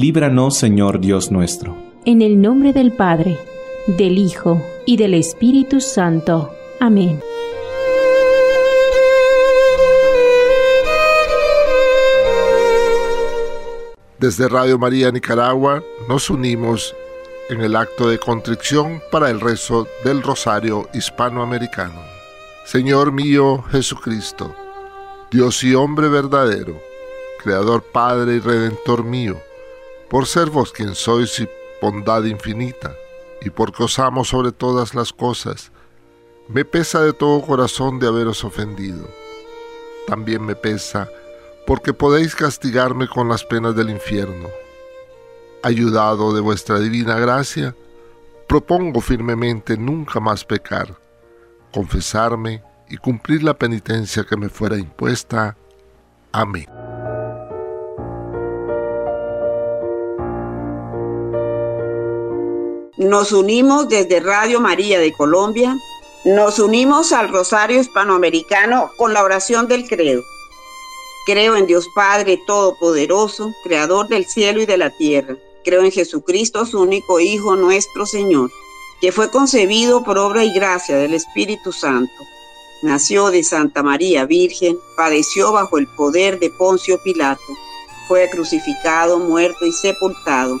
líbranos Señor Dios nuestro. En el nombre del Padre, del Hijo y del Espíritu Santo. Amén. Desde Radio María Nicaragua nos unimos en el acto de contrición para el rezo del Rosario Hispanoamericano. Señor mío Jesucristo, Dios y hombre verdadero, Creador Padre y Redentor mío, por ser vos quien sois y bondad infinita, y porque os amo sobre todas las cosas, me pesa de todo corazón de haberos ofendido. También me pesa porque podéis castigarme con las penas del infierno. Ayudado de vuestra divina gracia, propongo firmemente nunca más pecar, confesarme y cumplir la penitencia que me fuera impuesta. Amén. Nos unimos desde Radio María de Colombia, nos unimos al Rosario Hispanoamericano con la oración del credo. Creo en Dios Padre Todopoderoso, Creador del cielo y de la tierra. Creo en Jesucristo, su único Hijo, nuestro Señor, que fue concebido por obra y gracia del Espíritu Santo. Nació de Santa María Virgen, padeció bajo el poder de Poncio Pilato, fue crucificado, muerto y sepultado.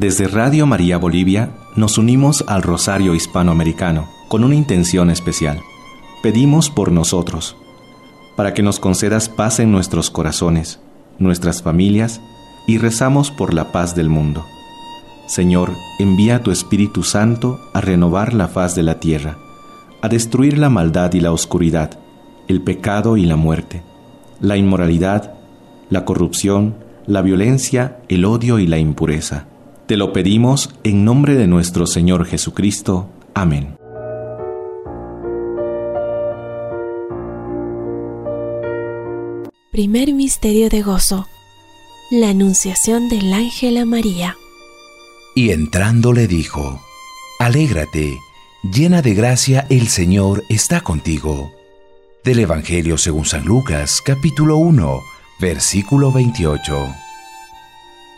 Desde Radio María Bolivia nos unimos al Rosario Hispanoamericano con una intención especial. Pedimos por nosotros, para que nos concedas paz en nuestros corazones, nuestras familias y rezamos por la paz del mundo. Señor, envía tu Espíritu Santo a renovar la faz de la tierra, a destruir la maldad y la oscuridad, el pecado y la muerte, la inmoralidad, la corrupción, la violencia, el odio y la impureza. Te lo pedimos en nombre de nuestro Señor Jesucristo. Amén. Primer misterio de gozo. La anunciación del ángel a María. Y entrando le dijo, Alégrate, llena de gracia el Señor está contigo. Del Evangelio según San Lucas, capítulo 1, versículo 28.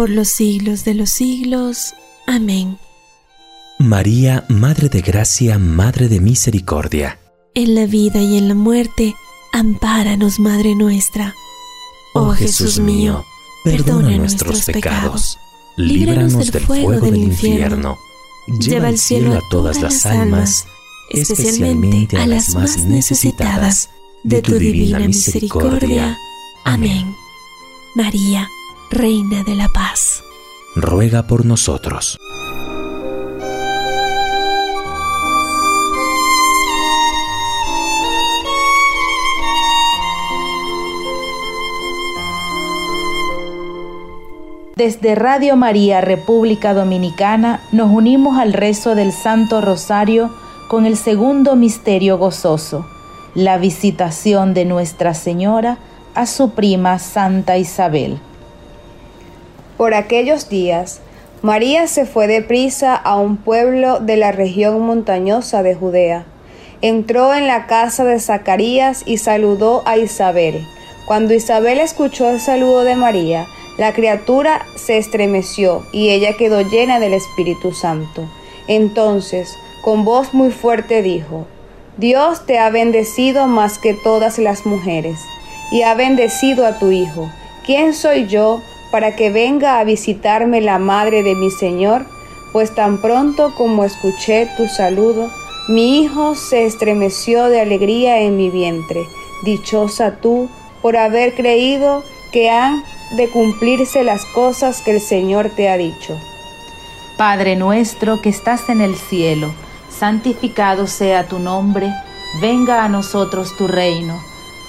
por los siglos de los siglos. Amén. María, Madre de Gracia, Madre de Misericordia. En la vida y en la muerte, ampáranos, Madre nuestra. Oh Jesús mío, perdona nuestros pecados, líbranos del fuego del infierno, lleva al cielo a todas las almas, especialmente a las más necesitadas de tu divina misericordia. Amén. María, Reina de la Paz. Ruega por nosotros. Desde Radio María, República Dominicana, nos unimos al rezo del Santo Rosario con el segundo misterio gozoso, la visitación de Nuestra Señora a su prima Santa Isabel. Por aquellos días, María se fue deprisa a un pueblo de la región montañosa de Judea. Entró en la casa de Zacarías y saludó a Isabel. Cuando Isabel escuchó el saludo de María, la criatura se estremeció y ella quedó llena del Espíritu Santo. Entonces, con voz muy fuerte dijo, Dios te ha bendecido más que todas las mujeres, y ha bendecido a tu Hijo. ¿Quién soy yo para que venga a visitarme la madre de mi Señor, pues tan pronto como escuché tu saludo, mi hijo se estremeció de alegría en mi vientre. Dichosa tú por haber creído que han de cumplirse las cosas que el Señor te ha dicho. Padre nuestro que estás en el cielo, santificado sea tu nombre, venga a nosotros tu reino,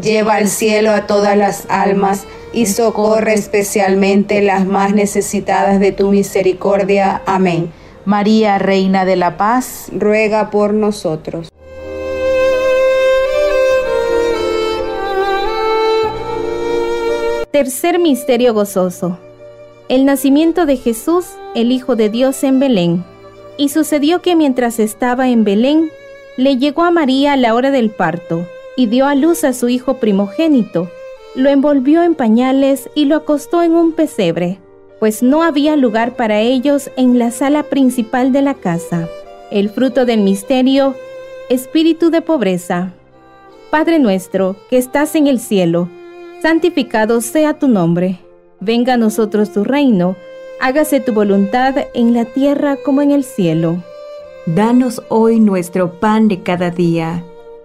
Lleva al cielo a todas las almas, y socorre especialmente las más necesitadas de tu misericordia. Amén. María, Reina de la Paz, ruega por nosotros. Tercer misterio gozoso. El nacimiento de Jesús, el Hijo de Dios en Belén. Y sucedió que mientras estaba en Belén, le llegó a María la hora del parto, y dio a luz a su hijo primogénito. Lo envolvió en pañales y lo acostó en un pesebre pues no había lugar para ellos en la sala principal de la casa. El fruto del misterio, espíritu de pobreza. Padre nuestro, que estás en el cielo, santificado sea tu nombre. Venga a nosotros tu reino, hágase tu voluntad en la tierra como en el cielo. Danos hoy nuestro pan de cada día.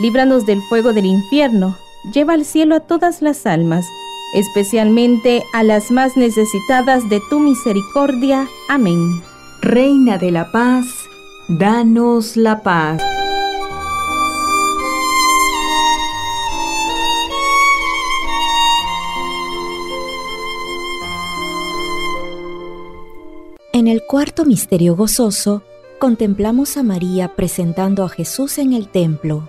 líbranos del fuego del infierno, lleva al cielo a todas las almas, especialmente a las más necesitadas de tu misericordia. Amén. Reina de la paz, danos la paz. En el cuarto misterio gozoso, contemplamos a María presentando a Jesús en el templo.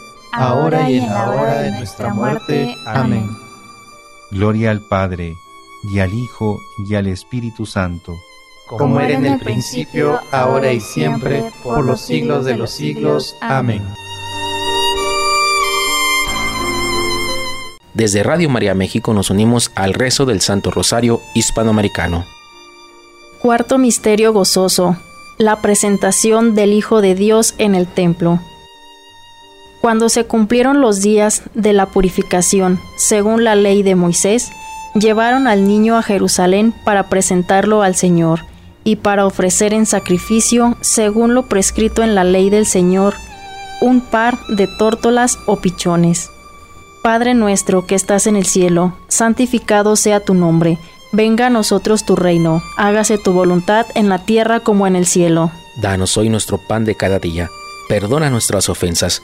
ahora y en la hora de nuestra muerte. Amén. Gloria al Padre, y al Hijo, y al Espíritu Santo. Como era en el principio, ahora y siempre, por los siglos de los siglos. Amén. Desde Radio María México nos unimos al rezo del Santo Rosario Hispanoamericano. Cuarto Misterio Gozoso. La presentación del Hijo de Dios en el templo. Cuando se cumplieron los días de la purificación, según la ley de Moisés, llevaron al niño a Jerusalén para presentarlo al Señor y para ofrecer en sacrificio, según lo prescrito en la ley del Señor, un par de tórtolas o pichones. Padre nuestro que estás en el cielo, santificado sea tu nombre, venga a nosotros tu reino, hágase tu voluntad en la tierra como en el cielo. Danos hoy nuestro pan de cada día, perdona nuestras ofensas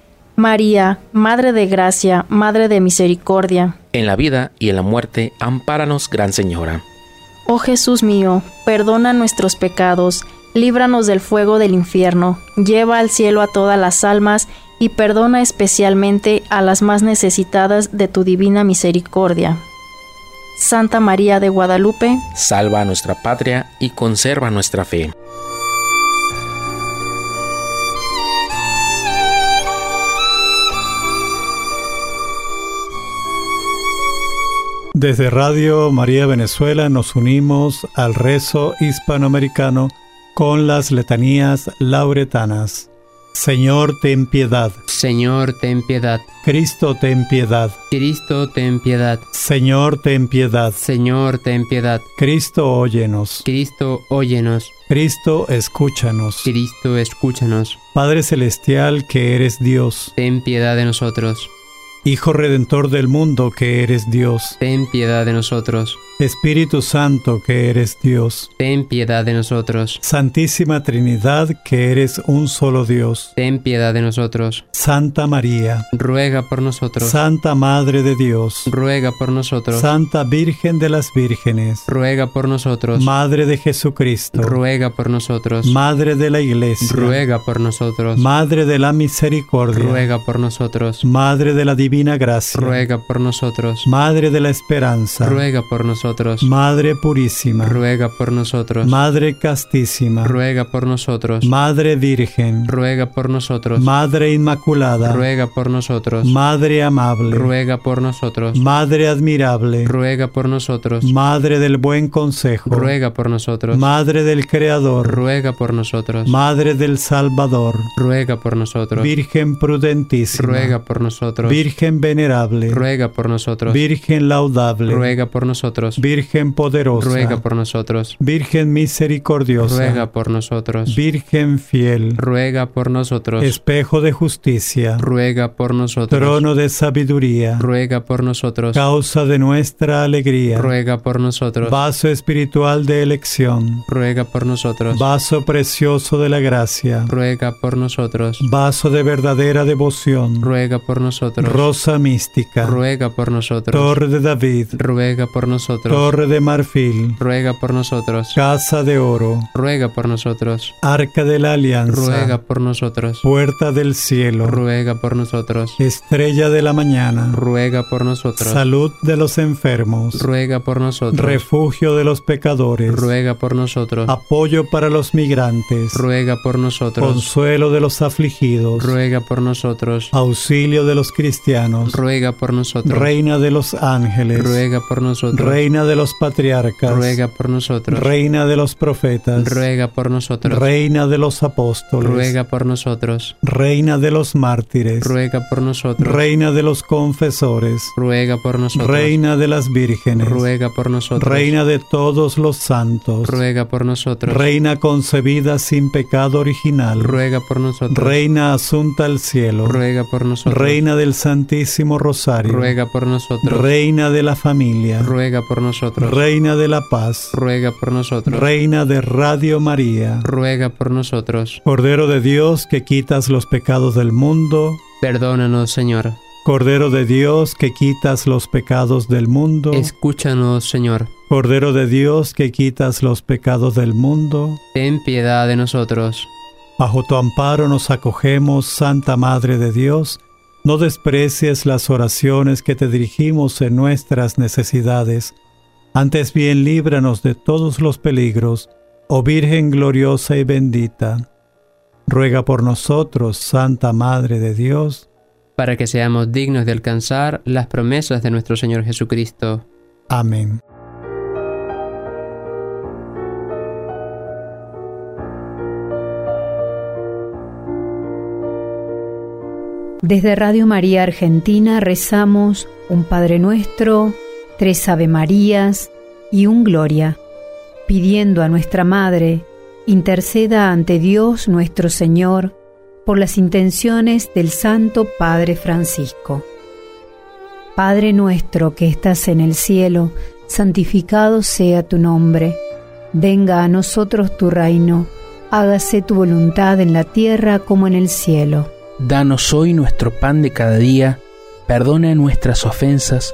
María, Madre de Gracia, Madre de Misericordia, en la vida y en la muerte, ampáranos, Gran Señora. Oh Jesús mío, perdona nuestros pecados, líbranos del fuego del infierno, lleva al cielo a todas las almas y perdona especialmente a las más necesitadas de tu divina misericordia. Santa María de Guadalupe, salva a nuestra patria y conserva nuestra fe. Desde Radio María Venezuela nos unimos al rezo hispanoamericano con las letanías lauretanas. Señor, ten piedad. Señor, ten piedad. Cristo, ten piedad. Cristo, ten piedad. Señor, ten piedad. Señor, ten piedad. Cristo, óyenos. Cristo, óyenos. Cristo, escúchanos. Cristo, escúchanos. Padre Celestial, que eres Dios. Ten piedad de nosotros. Hijo Redentor del mundo, que eres Dios. Ten piedad de nosotros. Espíritu Santo, que eres Dios. Ten piedad de nosotros. Santísima Trinidad, que eres un solo Dios. Ten piedad de nosotros. Santa María, ruega por nosotros. Santa Madre de Dios, ruega por nosotros. Santa Virgen de las Vírgenes, ruega por nosotros. Madre de Jesucristo, ruega por nosotros. Madre de la Iglesia, ruega por nosotros. Madre de la Misericordia, ruega por nosotros. Madre de la Divina Gracia, ruega por nosotros. Madre de la Esperanza, ruega por nosotros. Madre purísima, ruega por nosotros. Madre castísima, ruega por nosotros. Madre virgen, ruega por nosotros. Madre inmaculada, ruega por nosotros. Madre amable, ruega por nosotros. Madre admirable, ruega por nosotros. Madre del buen consejo, ruega por nosotros. Madre del Creador, ruega por nosotros. Madre del Salvador, ruega por nosotros. Virgen prudentísima, ruega por nosotros. Virgen venerable, ruega por nosotros. Virgen laudable, ruega por nosotros. Virgen poderosa, ruega por nosotros. Virgen misericordiosa, ruega por nosotros. Virgen fiel, ruega por nosotros. Espejo de justicia, ruega por nosotros. Trono de sabiduría, ruega por nosotros. Causa de nuestra alegría, ruega por nosotros. Vaso espiritual de elección, ruega por nosotros. Vaso precioso de la gracia, ruega por nosotros. Vaso de verdadera devoción, ruega por nosotros. Rosa mística, ruega por nosotros. Torre de David, ruega por nosotros. Torre de marfil, ruega por nosotros. Casa de oro, ruega por nosotros. Arca de la alianza, ruega por nosotros. Puerta del cielo, ruega por nosotros. Estrella de la mañana, ruega por nosotros. Salud de los enfermos, ruega por nosotros. Refugio de los pecadores, ruega por nosotros. Apoyo para los migrantes, ruega por nosotros. Consuelo de los afligidos, ruega por nosotros. Auxilio de los cristianos, ruega por nosotros. Reina de los ángeles, ruega por nosotros. Reina de los patriarcas, ruega por nosotros. Reina de los profetas, ruega por nosotros. Reina de los apóstoles, ruega por nosotros. Reina de los mártires, ruega por nosotros. Reina de los confesores, ruega por nosotros. Reina de las vírgenes, ruega por nosotros. Reina de todos los santos, ruega por nosotros. Reina concebida sin pecado original, ruega por nosotros. Reina asunta al cielo, ruega por nosotros. Reina del Santísimo Rosario, ruega por nosotros. Reina de la familia, ruega por nosotros. Reina de la paz, ruega por nosotros. Reina de Radio María, ruega por nosotros. Cordero de Dios que quitas los pecados del mundo, perdónanos, Señor. Cordero de Dios que quitas los pecados del mundo, escúchanos, Señor. Cordero de Dios que quitas los pecados del mundo, ten piedad de nosotros. Bajo tu amparo nos acogemos, Santa Madre de Dios. No desprecies las oraciones que te dirigimos en nuestras necesidades. Antes bien líbranos de todos los peligros, oh Virgen gloriosa y bendita. Ruega por nosotros, Santa Madre de Dios, para que seamos dignos de alcanzar las promesas de nuestro Señor Jesucristo. Amén. Desde Radio María Argentina rezamos un Padre Nuestro, tres Ave Marías y un Gloria, pidiendo a nuestra Madre interceda ante Dios nuestro Señor por las intenciones del Santo Padre Francisco. Padre nuestro que estás en el cielo, santificado sea tu nombre, venga a nosotros tu reino, hágase tu voluntad en la tierra como en el cielo. Danos hoy nuestro pan de cada día, perdona nuestras ofensas,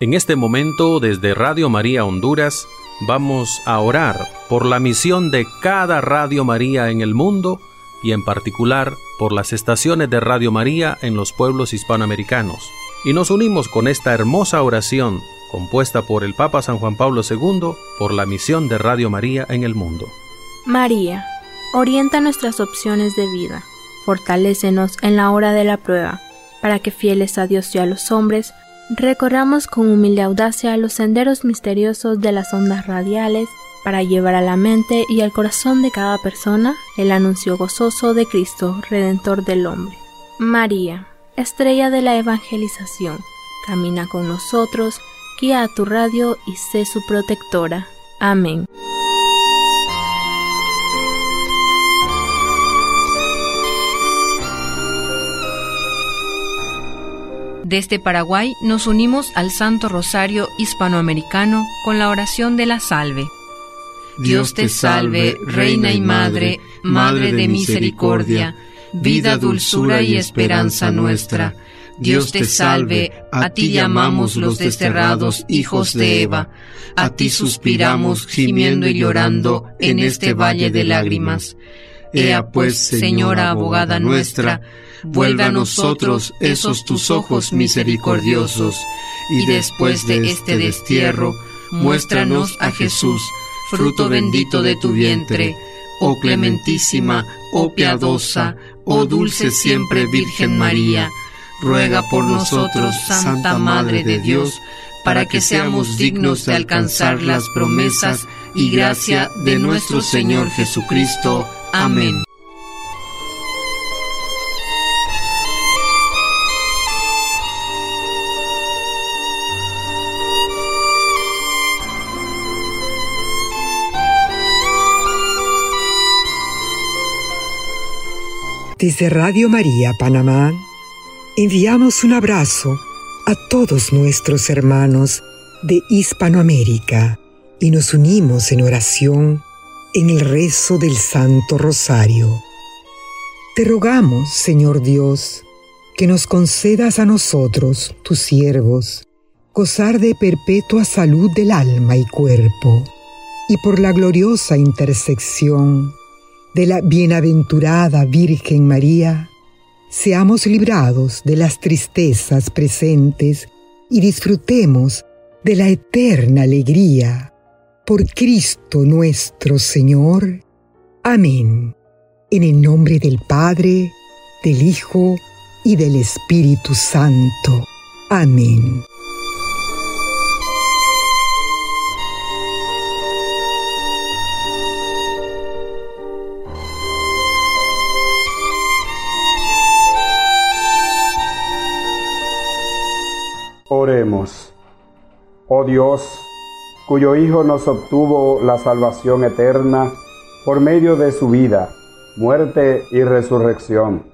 En este momento, desde Radio María Honduras, vamos a orar por la misión de cada Radio María en el mundo y en particular por las estaciones de Radio María en los pueblos hispanoamericanos. Y nos unimos con esta hermosa oración compuesta por el Papa San Juan Pablo II por la misión de Radio María en el mundo. María, orienta nuestras opciones de vida, fortalécenos en la hora de la prueba, para que fieles a Dios y a los hombres, Recorramos con humilde audacia los senderos misteriosos de las ondas radiales para llevar a la mente y al corazón de cada persona el anuncio gozoso de Cristo, Redentor del hombre. María, estrella de la evangelización, camina con nosotros, guía a tu radio y sé su protectora. Amén. Desde Paraguay nos unimos al Santo Rosario Hispanoamericano con la oración de la salve. Dios te salve, Reina y Madre, Madre de misericordia, vida, dulzura y esperanza nuestra. Dios te salve, a ti llamamos los desterrados hijos de Eva, a ti suspiramos gimiendo y llorando en este valle de lágrimas. Ea pues, Señora abogada nuestra, vuelve a nosotros esos tus ojos misericordiosos, y después de este destierro, muéstranos a Jesús, fruto bendito de tu vientre, oh clementísima, oh piadosa, oh dulce siempre Virgen María, ruega por nosotros, Santa Madre de Dios, para que seamos dignos de alcanzar las promesas y gracia de nuestro Señor Jesucristo. Amén. Desde Radio María Panamá, enviamos un abrazo a todos nuestros hermanos de Hispanoamérica y nos unimos en oración en el rezo del Santo Rosario. Te rogamos, Señor Dios, que nos concedas a nosotros, tus siervos, gozar de perpetua salud del alma y cuerpo, y por la gloriosa intersección de la bienaventurada Virgen María, seamos librados de las tristezas presentes y disfrutemos de la eterna alegría. Por Cristo nuestro Señor. Amén. En el nombre del Padre, del Hijo y del Espíritu Santo. Amén. Oremos. Oh Dios, cuyo Hijo nos obtuvo la salvación eterna por medio de su vida, muerte y resurrección.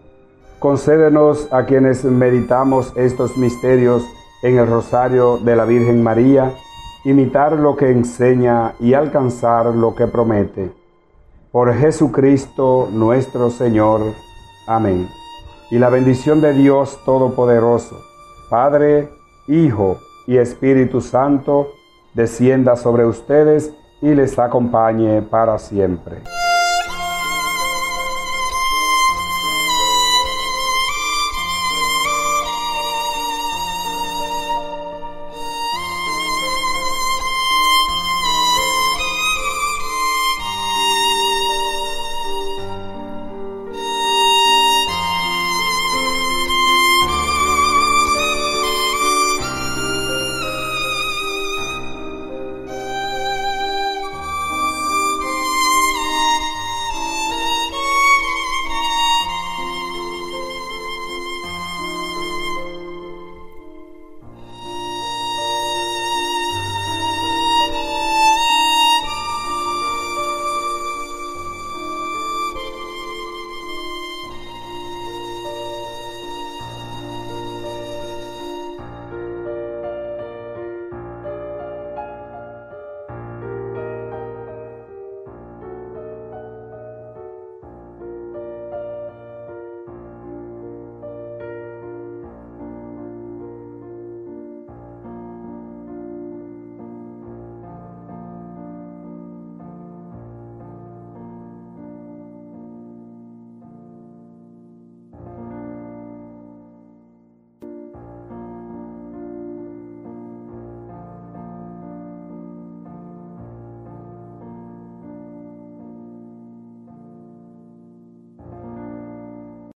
Concédenos a quienes meditamos estos misterios en el rosario de la Virgen María, imitar lo que enseña y alcanzar lo que promete. Por Jesucristo nuestro Señor. Amén. Y la bendición de Dios Todopoderoso, Padre, Hijo y Espíritu Santo, descienda sobre ustedes y les acompañe para siempre.